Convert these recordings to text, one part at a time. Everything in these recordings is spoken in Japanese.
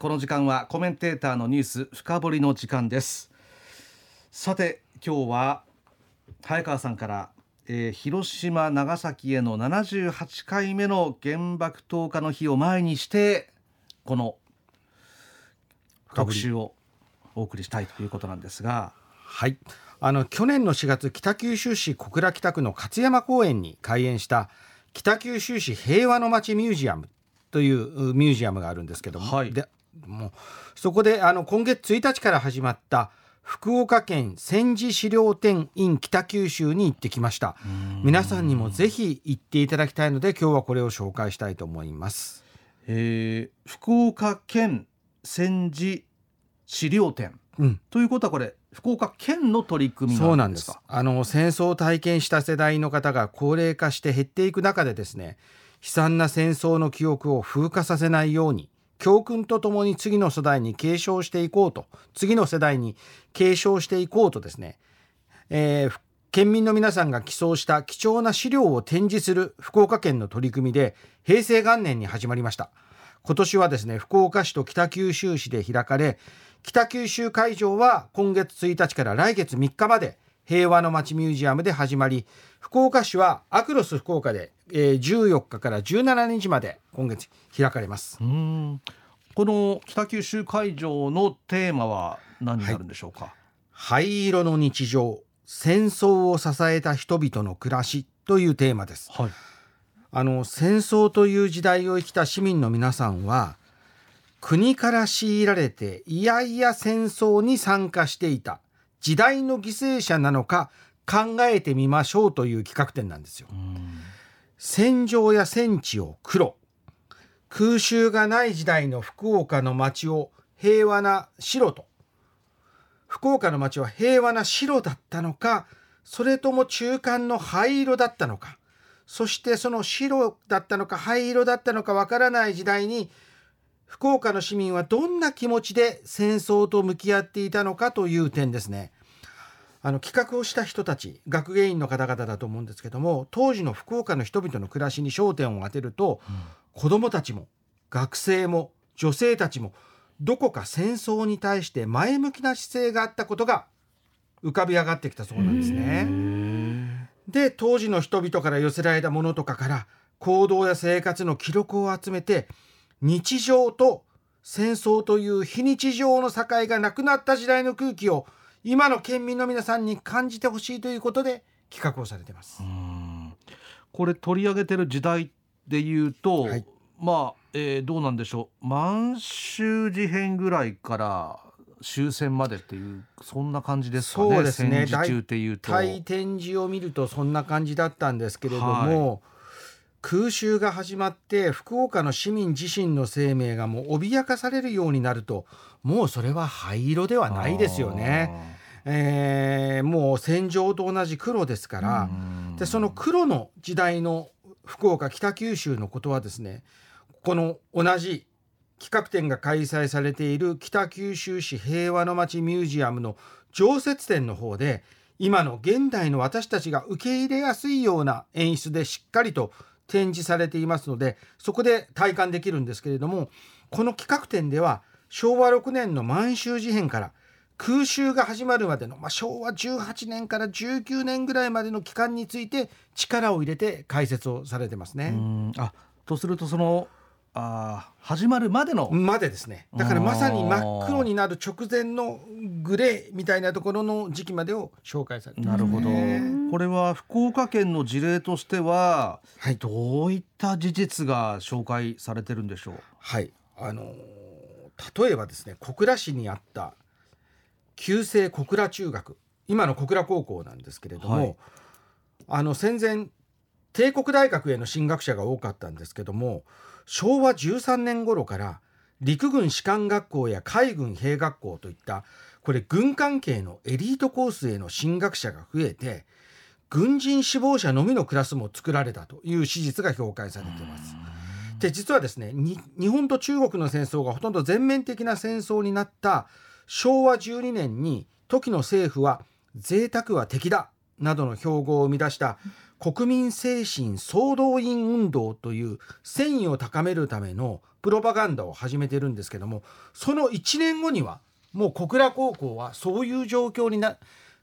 この時間はコメンテーターのニュース深掘りの時間です。さて今日は早川さんからえー、広島長崎への78回目の原爆投下の日を前にしてこの特集をお送りしたいということなんですが。はい。あの去年の4月北九州市小倉北区の勝山公園に開園した北九州市平和の街ミュージアムというミュージアムがあるんですけども、はい、でもうそこであの今月1日から始まった福岡県戦時資料展 in 北九州に行ってきました。皆さんにもぜひ行っていただきたいので今日はこれを紹介したいと思います、えー、福岡県戦時資料展、うん、ということはこれ福岡県の取り組みそうなんです。あの戦争を体験した世代の方が高齢化して減っていく中でですね悲惨な戦争の記憶を風化させないように教訓とともに次の世代に継承していこうと次の世代に継承していこうとですね、えー、県民の皆さんが寄贈した貴重な資料を展示する福岡県の取り組みで平成元年に始まりました。今年はですね福岡市と北九州市で開かれ北九州会場は今月1日から来月3日まで平和の街ミュージアムで始まり福岡市はアクロス福岡で、えー、14日から17日まで今月開かれます。この北九州会場のテーマは何になるんでしょうか、はい、灰色の日常戦争を支えた人々の暮らしというテーマです、はい、あの戦争という時代を生きた市民の皆さんは国から強いられていやいや戦争に参加していた時代の犠牲者なのか考えてみましょうという企画展なんですよ。戦場や戦地を黒空襲がない時代の福岡の街を平和な白と福岡の街は平和な白だったのかそれとも中間の灰色だったのかそしてその白だったのか灰色だったのかわからない時代に福岡の市民はどんな気持ちで戦争と向き合っていたのかという点ですね。あの企画をした人たち学芸員の方々だと思うんですけども当時の福岡の人々の暮らしに焦点を当てると、うん、子どもたちも学生も女性たちもどこか戦争に対して前向きな姿勢があったことが浮かび上がってきたそうなんですね。で当時の人々から寄せられたものとかから行動や生活の記録を集めて日常と戦争という非日常の境がなくなった時代の空気を今の県民の皆さんに感じてほしいということで企画をされてます。これ取り上げてる時代でいうと、はい、まあ、えー、どうなんでしょう満州事変ぐらいから終戦までっていうそんな感じですかね。そうですね。戦時中っていうと。展示を見るとそんな感じだったんですけれども。はい空襲が始まって福岡の市民自身の生命がもう脅かされるようになるともうそれは灰色ではないですよね。えー、もう戦場と同じ黒ですから。でその黒の時代の福岡北九州のことはですねこの同じ企画展が開催されている北九州市平和の街ミュージアムの常設展の方で今の現代の私たちが受け入れやすいような演出でしっかりと展示されていますのでそこで体感できるんですけれどもこの企画展では昭和6年の満州事変から空襲が始まるまでの、まあ、昭和18年から19年ぐらいまでの期間について力を入れて解説をされてますね。あとするとそのあ始まるまでの。までですね。だからまさに真っ黒になる直前のグレーみたいなところの時期までを紹介されてなるほど。これは福岡県の事例としては、はい、どういった事実が紹介されてるんでしょう？はい。あの例えばですね小倉市にあった旧制小倉中学。今の小倉高校なんですけれども、はい、あの戦前帝国大学への進学者が多かったんですけども昭和13年頃から陸軍士官学校や海軍兵学校といったこれ軍関係のエリートコースへの進学者が増えて軍人志望者のみのクラスも作られたという史実が評価されています。で実はですね日本と中国の戦争がほとんど全面的な戦争になった昭和12年に時の政府は贅沢は敵だなどの標語を生み出した国民精神総動員運動という戦意を高めるためのプロパガンダを始めてるんですけどもその1年後にはもう小倉高校はそういう状況にな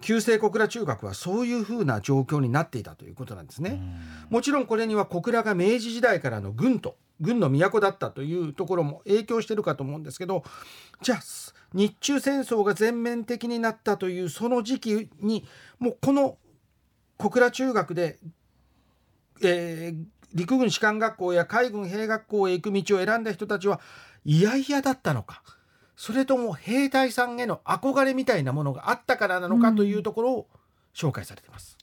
旧制小倉中学はそういうふうな状況になっていたということなんですね。もちろんこれには小倉が明治時代からの軍と軍の都だったというところも影響してるかと思うんですけどじゃあ日中戦争が全面的になったというその時期にもうこの小倉中学で、えー、陸軍士官学校や海軍兵学校へ行く道を選んだ人たちは嫌々だったのかそれとも兵隊さんへの憧れみたいなものがあったからなのかというところを紹介されています。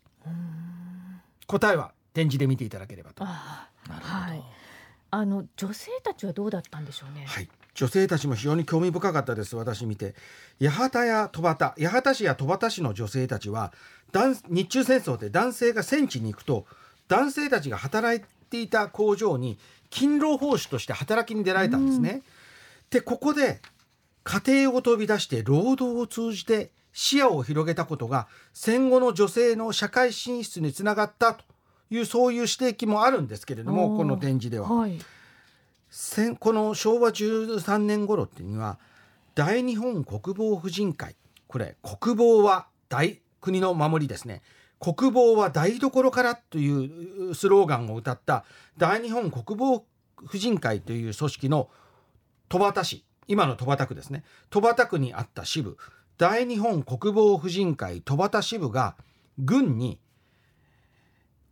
答えは展示で見ていただければと。はい。あの女性たちはどうだったんでしょうね。はい。女性たちも非常に興味深かったです私見て。八幡や戸畑八幡市や戸畑市の女性たちは日中戦争で男性が戦地に行くと男性たちが働いていた工場に勤労奉仕として働きに出られたんですね。うん、でここで家庭を飛び出して労働を通じて視野を広げたことが戦後の女性の社会進出につながったというそういう指摘もあるんですけれどもこの展示では、はい、この昭和13年頃っていうには大日本国防婦人会。これ国防は大国の守りですね。国防は台所からというスローガンを歌った大日本国防婦人会という組織の戸畑市。今の戸畑区ですね。戸畑区にあった支部。大日本国防婦人会戸畑支部が軍に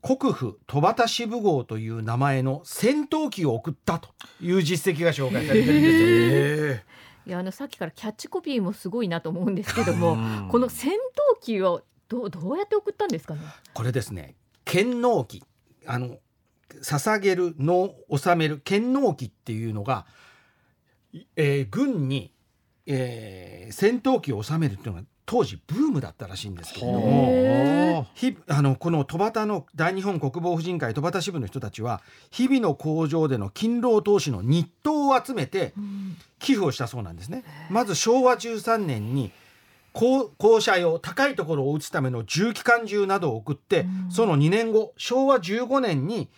国府戸畑支部号という名前の戦闘機を送ったという実績が紹介されてるんですよ。いやあのさっきからキャッチコピーもすごいなと思うんですけども、この戦闘機をどうどうやって送ったんですかね？これですね、剣納機あの捧げるの納める剣納機っていうのがえー、軍に、えー、戦闘機を収めるっていうのが当時ブームだったらしいんですけれどもあのこの戸畑の大日本国防婦人会戸畑支部の人たちは日々の工場での勤労投資の日当を集めて寄付をしたそうなんですね。まず昭和13年に降車用高いところを撃つための重機関銃などを送ってその2年後昭和15年に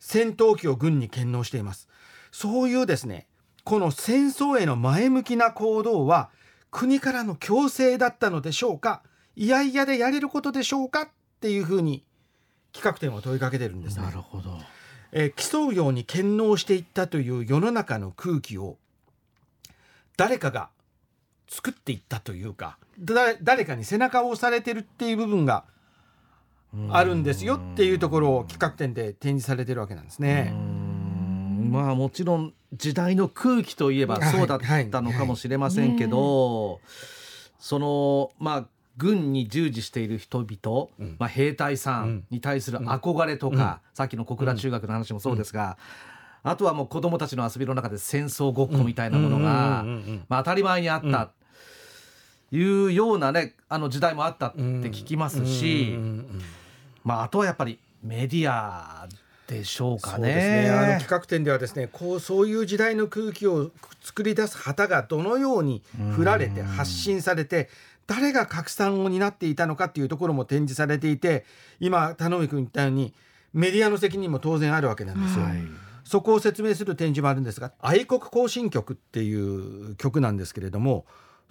戦闘機を軍に献納しています。そういうですねこの戦争への前向きな行動は国からの強制だったのでしょうか？いやいやでやれることでしょうか？っていうふうに企画展は問いかけてるんですね。なるほど、えー、競うように権能していったという世の中の空気を誰かが作っていったというか誰かに背中を押されてるっていう部分があるんですよっていうところを企画展で展示されてるわけなんですね。まあもちろん時代の空気といえばそうだったのかもしれませんけど、そのまあ軍に従事している人々、うん、まあ、兵隊さんに対する憧れとか、うん、さっきの小倉中学の話もそうですが、うん、あとはもう子どもたちの遊びの中で戦争ごっこみたいなものが、まあ、当たり前にあった、いうようなねあの時代もあったって聞きますし、まあ、あとはやっぱりメディアでしょうかね。ねあの企画展ではですねこうそういう時代の空気を作り出す旗がどのように振られて発信されて誰が拡散を担っていたのかっていうところも展示されていて今田上君言ったようにメディアの責任も当然あるわけなんですよ。はいそこを説明する展示もあるんですが愛国行進曲っていう曲なんですけれども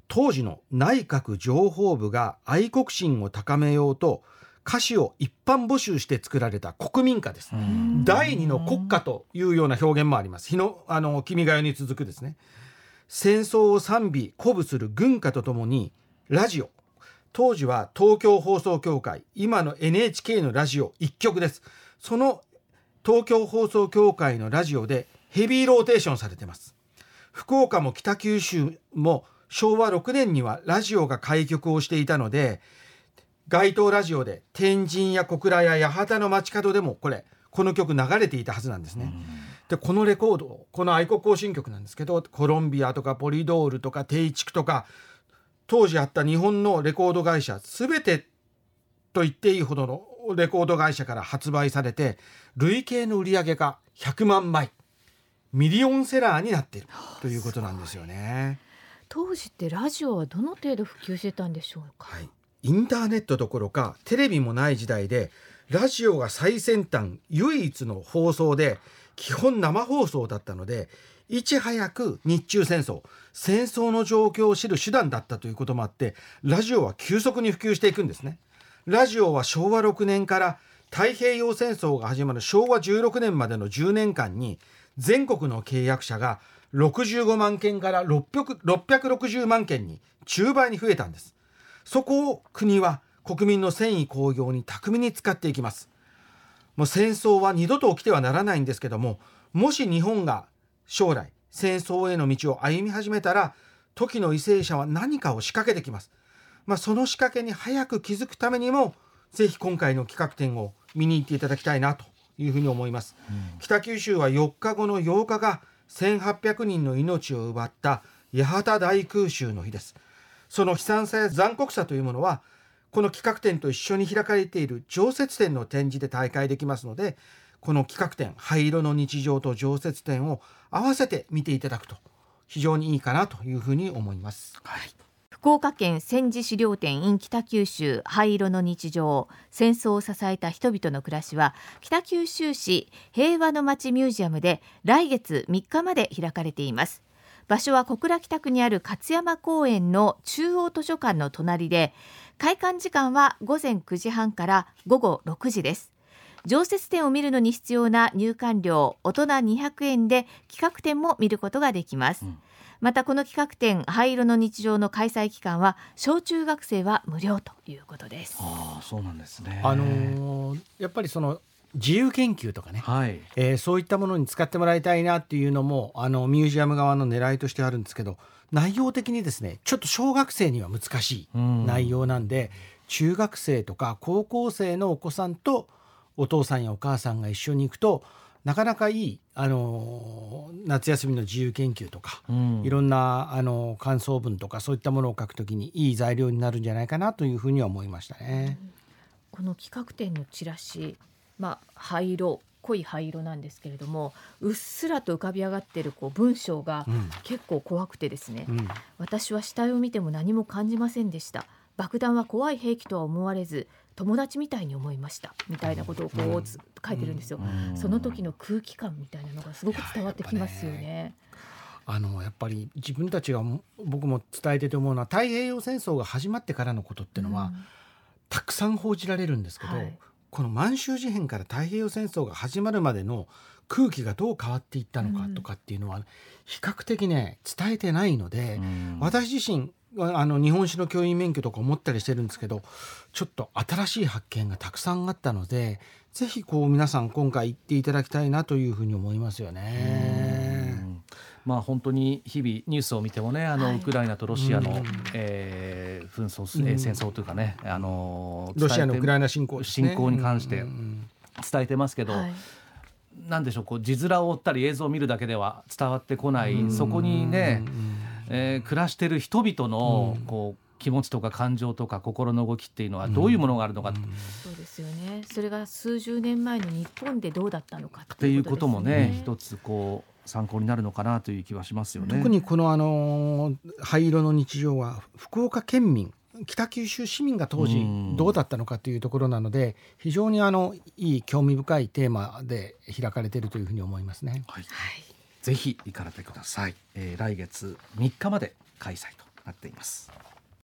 当時の内閣情報部が愛国心を高めようと歌詞を一般募集して作られた国民歌です。第二の国歌というような表現もあります。日のあの君が代に続くですね。戦争を賛美鼓舞する軍歌とともにラジオ当時は東京放送協会今の NHK のラジオ1曲ですその東京放送協会のラジオでヘビーローテーションされてます福岡も北九州も昭和6年にはラジオが開局をしていたので街頭ラジオで天神や小倉や八幡の街角でもこれこの曲流れていたはずなんですね。でこのレコードこの愛国行進曲なんですけどコロンビアとかポリドールとかテイチクとか当時あった日本のレコード会社全てと言っていいほどのレコード会社から発売されて累計の売り上げが100万枚ミリオンセラーになっているということなんですよね。当時ってラジオはどの程度普及してたんでしょうか、はい、インターネットどころかテレビもない時代でラジオが最先端唯一の放送で基本生放送だったのでいち早く日中戦争戦争の状況を知る手段だったということもあってラジオは急速に普及していくんですね。ラジオは昭和6年から太平洋戦争が始まる昭和16年までの10年間に全国の契約者が65万件から660万件に10倍に増えたんです。そこを国は国民の戦意興行に巧みに使っていきますもう戦争は二度と起きてはならないんですけどももし日本が将来戦争への道を歩み始めたら時の為政者は何かを仕掛けてきます。まあ、その仕掛けに早く気づくためにもぜひ今回の企画展を見に行っていただきたいなというふうに思います。うん、北九州は4日後の8日が1800人の命を奪った八幡大空襲の日です。その悲惨さや残酷さというものはこの企画展と一緒に開かれている常設展の展示で大会できますのでこの企画展灰色の日常と常設展を合わせて見ていただくと非常にいいかなというふうに思います。はい福岡県戦時資料展 in 北九州灰色の日常戦争を支えた人々の暮らしは北九州市平和の街ミュージアムで来月3日まで開かれています場所は小倉北区にある勝山公園の中央図書館の隣で開館時間は午前9時半から午後6時です。常設展を見るのに必要な入館料大人200円で企画展も見ることができます、うん、またこの企画展灰色の日常の開催期間は小中学生は無料ということです。ああそうなんですね。あのー、やっぱりその自由研究とかね、はい、えー、そういったものに使ってもらいたいなっていうのもあのミュージアム側の狙いとしてあるんですけど内容的にですねちょっと小学生には難しい内容なんで、うん、中学生とか高校生のお子さんとお父さんやお母さんが一緒に行くとなかなかいい、あの夏休みの自由研究とか、うん、いろんな、あの感想文とかそういったものを書くときにいい材料になるんじゃないかなというふうには思いましたね。この企画展のチラシ、まあ、灰色濃い灰色なんですけれどもうっすらと浮かび上がってるこう文章が結構怖くてですね、うん、私は死体を見ても何も感じませんでした。爆弾は怖い兵器とは思われず友達みたいに思いましたみたいなことをこう、うん、書いてるんですよ、うん、その時の空気感みたいなのがすごく伝わってきますよね。あのやっぱり自分たちが僕も伝えてて思うのは太平洋戦争が始まってからのことっていうのは、たくさん報じられるんですけど、はい、この満州事変から太平洋戦争が始まるまでの空気がどう変わっていったのかとかっていうのは比較的ね伝えてないので、うん、私自身あの日本史の教員免許とか思ったりしてるんですけどちょっと新しい発見がたくさんあったのでぜひこう皆さん今回行っていただきたいなというふうに思いますよね。まあ、本当に日々ニュースを見てもねあの、はい、ウクライナとロシアの、えー、紛争、えー、戦争というかね、あのロシアのウクライナ侵攻、ね、侵攻に関して伝えてますけど。はい。なんでしょうこう字面を追ったり映像を見るだけでは伝わってこない。そこにね、えー、暮らしてる人々のこう気持ちとか感情とか心の動きっていうのはどういうものがあるのか、うん、そうですよね。それが数十年前の日本でどうだったのかっていうこともね一つこう参考になるのかなという気はしますよね。特にこのあの灰色の日常は福岡県民北九州市民が当時どうだったのかというところなので非常にあのいい興味深いテーマで開かれているというふうに思いますね。はい、ぜひ行かれてください、えー、来月3日まで開催となっています。